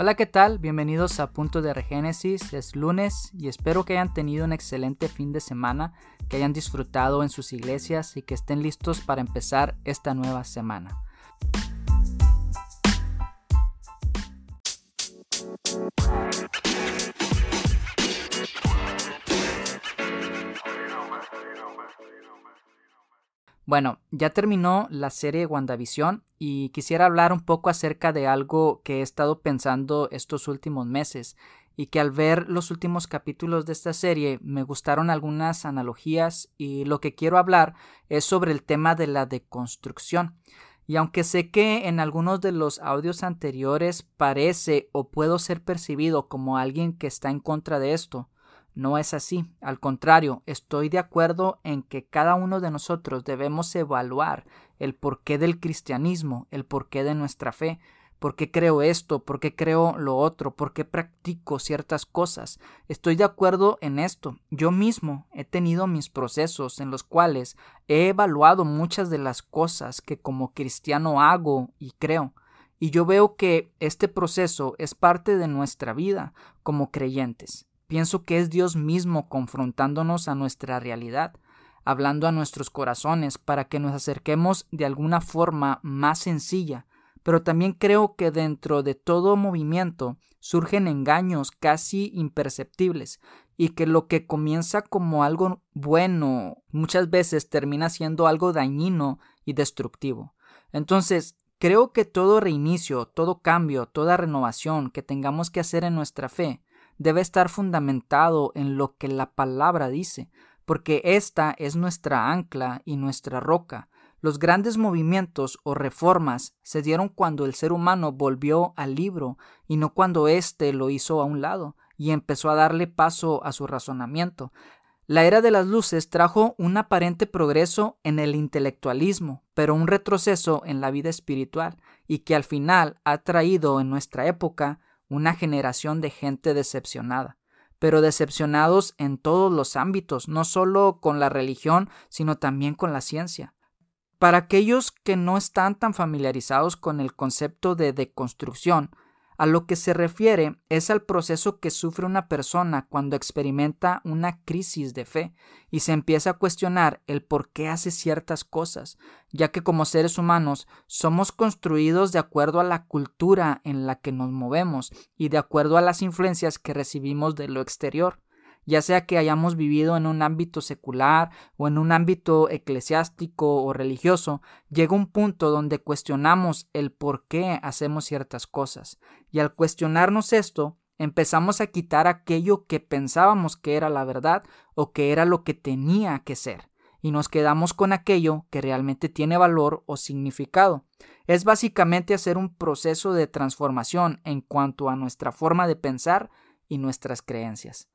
Hola, ¿qué tal? Bienvenidos a Punto de Regénesis. Es lunes y espero que hayan tenido un excelente fin de semana, que hayan disfrutado en sus iglesias y que estén listos para empezar esta nueva semana. Bueno, ya terminó la serie WandaVision y quisiera hablar un poco acerca de algo que he estado pensando estos últimos meses y que al ver los últimos capítulos de esta serie me gustaron algunas analogías y lo que quiero hablar es sobre el tema de la deconstrucción. Y aunque sé que en algunos de los audios anteriores parece o puedo ser percibido como alguien que está en contra de esto, no es así. Al contrario, estoy de acuerdo en que cada uno de nosotros debemos evaluar el porqué del cristianismo, el porqué de nuestra fe, por qué creo esto, por qué creo lo otro, por qué practico ciertas cosas. Estoy de acuerdo en esto. Yo mismo he tenido mis procesos en los cuales he evaluado muchas de las cosas que como cristiano hago y creo. Y yo veo que este proceso es parte de nuestra vida como creyentes. Pienso que es Dios mismo confrontándonos a nuestra realidad, hablando a nuestros corazones para que nos acerquemos de alguna forma más sencilla, pero también creo que dentro de todo movimiento surgen engaños casi imperceptibles y que lo que comienza como algo bueno muchas veces termina siendo algo dañino y destructivo. Entonces, creo que todo reinicio, todo cambio, toda renovación que tengamos que hacer en nuestra fe debe estar fundamentado en lo que la palabra dice, porque esta es nuestra ancla y nuestra roca. Los grandes movimientos o reformas se dieron cuando el ser humano volvió al libro y no cuando éste lo hizo a un lado y empezó a darle paso a su razonamiento. La era de las luces trajo un aparente progreso en el intelectualismo, pero un retroceso en la vida espiritual, y que al final ha traído en nuestra época una generación de gente decepcionada, pero decepcionados en todos los ámbitos, no solo con la religión, sino también con la ciencia. Para aquellos que no están tan familiarizados con el concepto de deconstrucción, a lo que se refiere es al proceso que sufre una persona cuando experimenta una crisis de fe y se empieza a cuestionar el por qué hace ciertas cosas, ya que como seres humanos somos construidos de acuerdo a la cultura en la que nos movemos y de acuerdo a las influencias que recibimos de lo exterior ya sea que hayamos vivido en un ámbito secular o en un ámbito eclesiástico o religioso, llega un punto donde cuestionamos el por qué hacemos ciertas cosas. Y al cuestionarnos esto, empezamos a quitar aquello que pensábamos que era la verdad o que era lo que tenía que ser, y nos quedamos con aquello que realmente tiene valor o significado. Es básicamente hacer un proceso de transformación en cuanto a nuestra forma de pensar y nuestras creencias.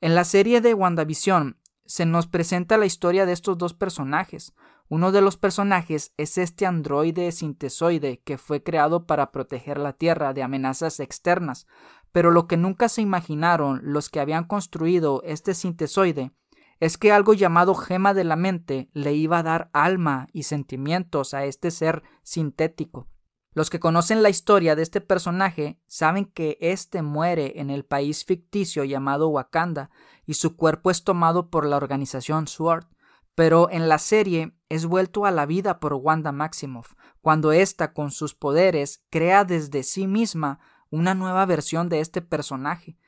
En la serie de WandaVision se nos presenta la historia de estos dos personajes. Uno de los personajes es este androide sintesoide que fue creado para proteger la Tierra de amenazas externas, pero lo que nunca se imaginaron los que habían construido este sintesoide es que algo llamado gema de la mente le iba a dar alma y sentimientos a este ser sintético. Los que conocen la historia de este personaje saben que éste muere en el país ficticio llamado Wakanda y su cuerpo es tomado por la organización SWORD, pero en la serie es vuelto a la vida por Wanda Maximoff, cuando ésta con sus poderes crea desde sí misma una nueva versión de este personaje,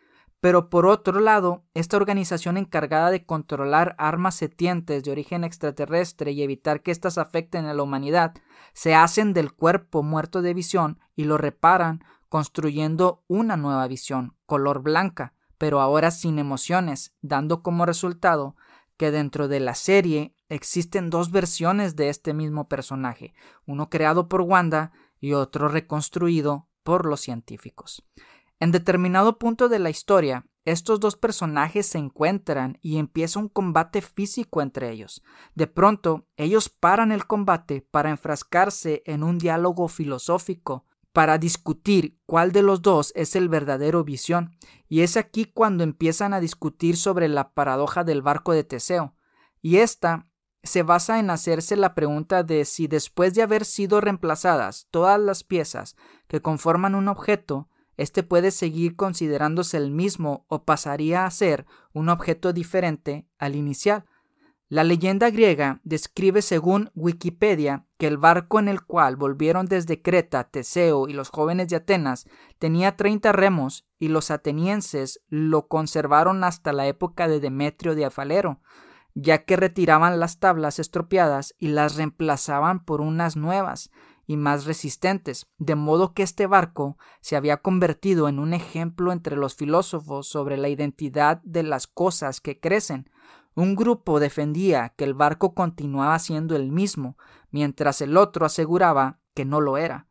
pero por otro lado, esta organización encargada de controlar armas setientes de origen extraterrestre y evitar que éstas afecten a la humanidad, se hacen del cuerpo muerto de visión y lo reparan construyendo una nueva visión, color blanca, pero ahora sin emociones, dando como resultado que dentro de la serie existen dos versiones de este mismo personaje, uno creado por Wanda y otro reconstruido por los científicos. En determinado punto de la historia, estos dos personajes se encuentran y empieza un combate físico entre ellos. De pronto, ellos paran el combate para enfrascarse en un diálogo filosófico, para discutir cuál de los dos es el verdadero visión, y es aquí cuando empiezan a discutir sobre la paradoja del barco de Teseo. Y esta se basa en hacerse la pregunta de si después de haber sido reemplazadas todas las piezas que conforman un objeto, este puede seguir considerándose el mismo o pasaría a ser un objeto diferente al inicial. La leyenda griega describe según Wikipedia que el barco en el cual volvieron desde Creta Teseo y los jóvenes de Atenas tenía 30 remos y los atenienses lo conservaron hasta la época de Demetrio de Afalero, ya que retiraban las tablas estropeadas y las reemplazaban por unas nuevas y más resistentes, de modo que este barco se había convertido en un ejemplo entre los filósofos sobre la identidad de las cosas que crecen, un grupo defendía que el barco continuaba siendo el mismo, mientras el otro aseguraba que no lo era.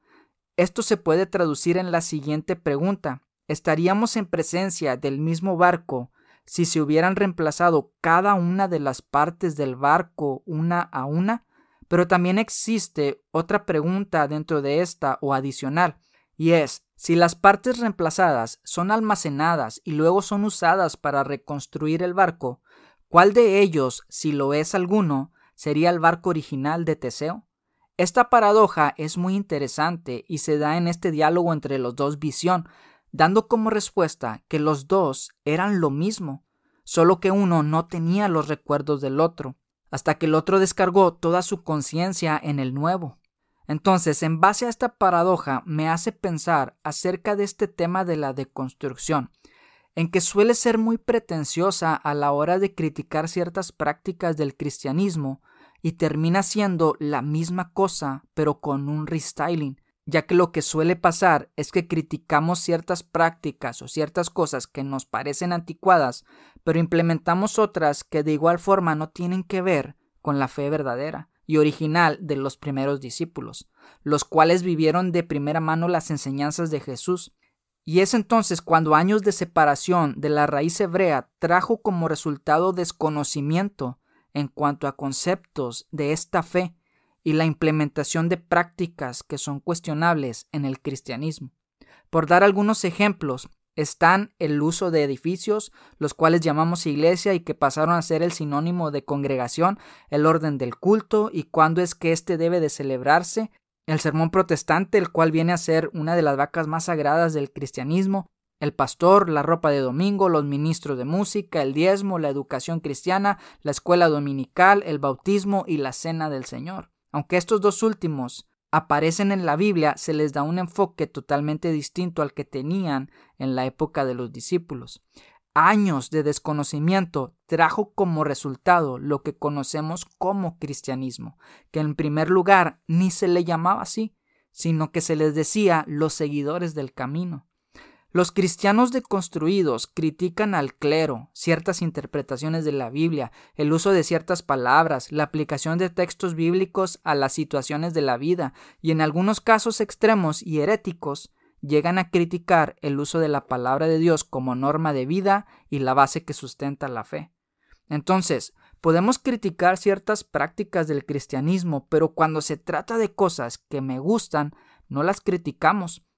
Esto se puede traducir en la siguiente pregunta. ¿Estaríamos en presencia del mismo barco si se hubieran reemplazado cada una de las partes del barco una a una? Pero también existe otra pregunta dentro de esta o adicional, y es, si las partes reemplazadas son almacenadas y luego son usadas para reconstruir el barco, ¿Cuál de ellos, si lo es alguno, sería el barco original de Teseo? Esta paradoja es muy interesante y se da en este diálogo entre los dos visión, dando como respuesta que los dos eran lo mismo, solo que uno no tenía los recuerdos del otro, hasta que el otro descargó toda su conciencia en el nuevo. Entonces, en base a esta paradoja, me hace pensar acerca de este tema de la deconstrucción, en que suele ser muy pretenciosa a la hora de criticar ciertas prácticas del cristianismo y termina siendo la misma cosa pero con un restyling, ya que lo que suele pasar es que criticamos ciertas prácticas o ciertas cosas que nos parecen anticuadas, pero implementamos otras que de igual forma no tienen que ver con la fe verdadera y original de los primeros discípulos, los cuales vivieron de primera mano las enseñanzas de Jesús. Y es entonces cuando años de separación de la raíz hebrea trajo como resultado desconocimiento en cuanto a conceptos de esta fe y la implementación de prácticas que son cuestionables en el cristianismo. Por dar algunos ejemplos, están el uso de edificios, los cuales llamamos iglesia y que pasaron a ser el sinónimo de congregación, el orden del culto y cuándo es que éste debe de celebrarse, el sermón protestante, el cual viene a ser una de las vacas más sagradas del cristianismo, el pastor, la ropa de domingo, los ministros de música, el diezmo, la educación cristiana, la escuela dominical, el bautismo y la cena del Señor. Aunque estos dos últimos aparecen en la Biblia, se les da un enfoque totalmente distinto al que tenían en la época de los discípulos años de desconocimiento trajo como resultado lo que conocemos como cristianismo, que en primer lugar ni se le llamaba así, sino que se les decía los seguidores del camino. Los cristianos deconstruidos critican al clero, ciertas interpretaciones de la Biblia, el uso de ciertas palabras, la aplicación de textos bíblicos a las situaciones de la vida y en algunos casos extremos y heréticos llegan a criticar el uso de la palabra de Dios como norma de vida y la base que sustenta la fe. Entonces, podemos criticar ciertas prácticas del cristianismo, pero cuando se trata de cosas que me gustan, no las criticamos,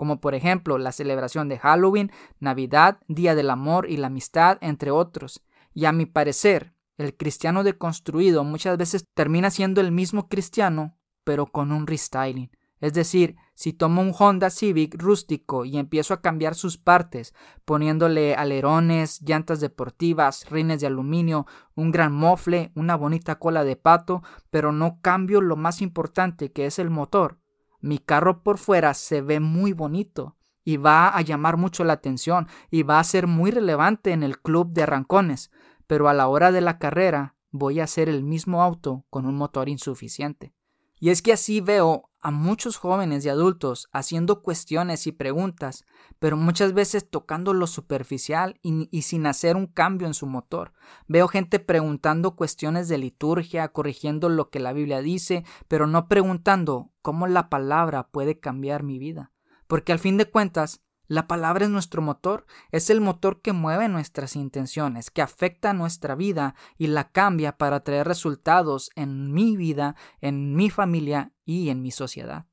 como por ejemplo la celebración de Halloween, Navidad, Día del Amor y la Amistad, entre otros. Y a mi parecer, el cristiano deconstruido muchas veces termina siendo el mismo cristiano, pero con un restyling. Es decir, si tomo un Honda Civic rústico y empiezo a cambiar sus partes, poniéndole alerones, llantas deportivas, rines de aluminio, un gran mofle, una bonita cola de pato, pero no cambio lo más importante que es el motor, mi carro por fuera se ve muy bonito y va a llamar mucho la atención y va a ser muy relevante en el club de arrancones, pero a la hora de la carrera voy a hacer el mismo auto con un motor insuficiente. Y es que así veo a muchos jóvenes y adultos haciendo cuestiones y preguntas, pero muchas veces tocando lo superficial y, sin hacer un cambio en su motor. Veo gente preguntando cuestiones de liturgia, corrigiendo lo que la Biblia dice, pero no preguntando cómo la palabra puede cambiar mi vida. Porque al fin de cuentas, la palabra es nuestro motor, es el motor que mueve nuestras intenciones, que afecta nuestra vida y la cambia para traer resultados en mi vida, en mi familia y en mi sociedad.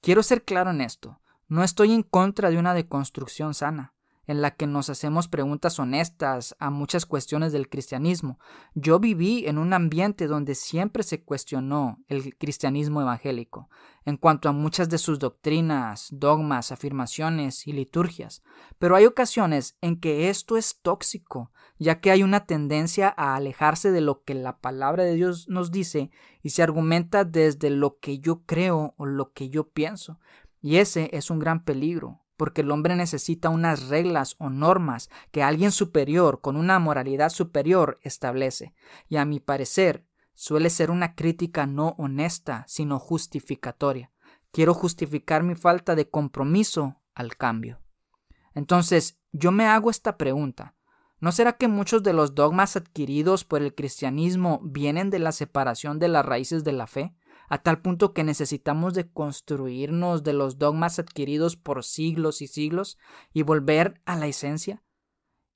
Quiero ser claro en esto, no estoy en contra de una deconstrucción sana. En la que nos hacemos preguntas honestas a muchas cuestiones del cristianismo. Yo viví en un ambiente donde siempre se cuestionó el cristianismo evangélico, en cuanto a muchas de sus doctrinas, dogmas, afirmaciones y liturgias, pero hay ocasiones en que esto es tóxico, ya que hay una tendencia a alejarse de lo que la palabra de Dios nos dice y se argumenta desde lo que yo creo o lo que yo pienso, y ese es un gran peligro, porque el hombre necesita unas reglas o normas que alguien superior, con una moralidad superior, establece, y a mi parecer suele ser una crítica no honesta, sino justificatoria. Quiero justificar mi falta de compromiso al cambio. Entonces, yo me hago esta pregunta. ¿No será que muchos de los dogmas adquiridos por el cristianismo vienen de la separación de las raíces de la fe? A tal punto que necesitamos de construirnos de los dogmas adquiridos por siglos y siglos y volver a la esencia?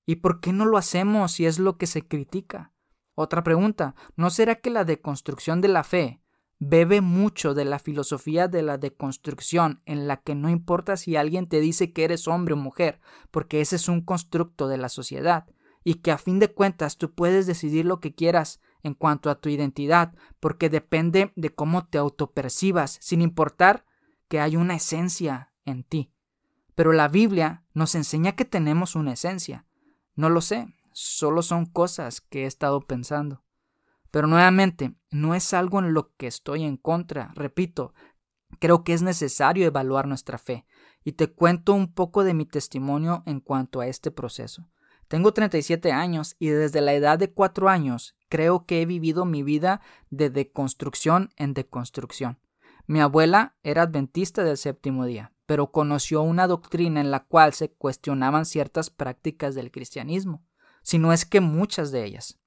¿Y por qué no lo hacemos si es lo que se critica? Otra pregunta, ¿no será que la deconstrucción de la fe bebe mucho de la filosofía de la deconstrucción en la que no importa si alguien te dice que eres hombre o mujer, porque ese es un constructo de la sociedad, y que a fin de cuentas tú puedes decidir lo que quieras en cuanto a tu identidad, porque depende de cómo te autopercibas, sin importar que hay una esencia en ti. Pero la Biblia nos enseña que tenemos una esencia. No lo sé, solo son cosas que he estado pensando. Pero nuevamente, no es algo en lo que estoy en contra. Repito, creo que es necesario evaluar nuestra fe. Y te cuento un poco de mi testimonio en cuanto a este proceso. Tengo 37 años y desde la edad de 4 años creo que he vivido mi vida de deconstrucción en deconstrucción. Mi abuela era adventista del séptimo día, pero conoció una doctrina en la cual se cuestionaban ciertas prácticas del cristianismo, si no es que muchas de ellas.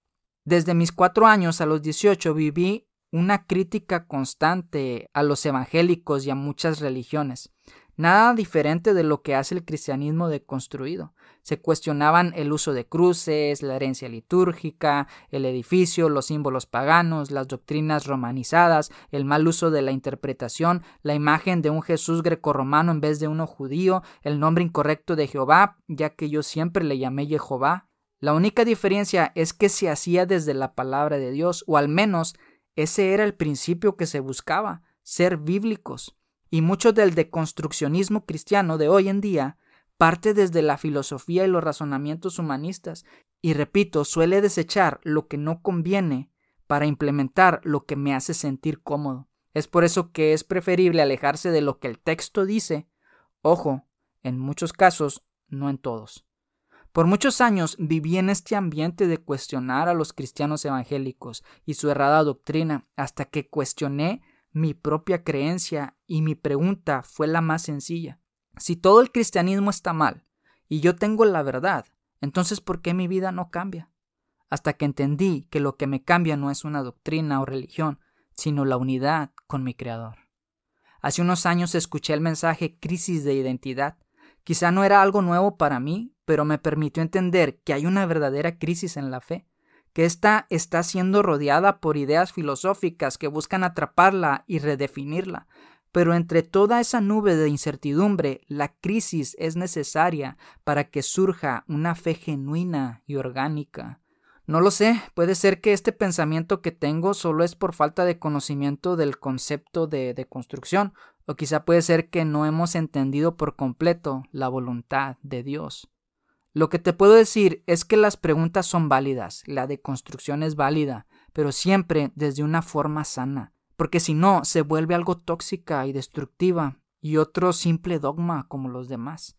Desde mis cuatro años a los 18 viví una crítica constante a los evangélicos y a muchas religiones. Nada diferente de lo que hace el cristianismo deconstruido. Se cuestionaban el uso de cruces, la herencia litúrgica, el edificio, los símbolos paganos, las doctrinas romanizadas, el mal uso de la interpretación, la imagen de un Jesús grecorromano en vez de uno judío, el nombre incorrecto de Jehová, ya que yo siempre le llamé Jehová. La única diferencia es que se hacía desde la palabra de Dios, o al menos ese era el principio que se buscaba, ser bíblicos y mucho del deconstruccionismo cristiano de hoy en día parte desde la filosofía y los razonamientos humanistas, y repito, suele desechar lo que no conviene para implementar lo que me hace sentir cómodo. Es por eso que es preferible alejarse de lo que el texto dice, ojo, en muchos casos, no en todos. Por muchos años viví en este ambiente de cuestionar a los cristianos evangélicos y su errada doctrina hasta que cuestioné mi propia creencia y mi pregunta fue la más sencilla. Si todo el cristianismo está mal y yo tengo la verdad, entonces ¿por qué mi vida no cambia? Hasta que entendí que lo que me cambia no es una doctrina o religión, sino la unidad con mi Creador. Hace unos años escuché el mensaje crisis de identidad. Quizá no era algo nuevo para mí, pero me permitió entender que hay una verdadera crisis en la fe que ésta está siendo rodeada por ideas filosóficas que buscan atraparla y redefinirla. Pero entre toda esa nube de incertidumbre, la crisis es necesaria para que surja una fe genuina y orgánica. No lo sé, puede ser que este pensamiento que tengo solo es por falta de conocimiento del concepto de, de construcción, o quizá puede ser que no hemos entendido por completo la voluntad de Dios. Lo que te puedo decir es que las preguntas son válidas, la deconstrucción es válida, pero siempre desde una forma sana, porque si no se vuelve algo tóxica y destructiva y otro simple dogma como los demás.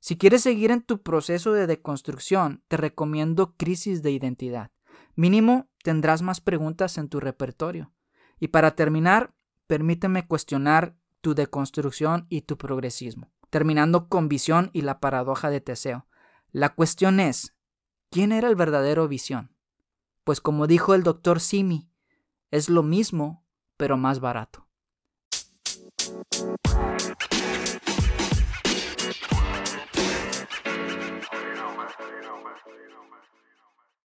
Si quieres seguir en tu proceso de deconstrucción, te recomiendo Crisis de Identidad. Mínimo tendrás más preguntas en tu repertorio. Y para terminar, permíteme cuestionar tu deconstrucción y tu progresismo, terminando con visión y la paradoja de Teseo. La cuestión es, ¿quién era el verdadero visión? Pues como dijo el doctor Simi, es lo mismo, pero más barato.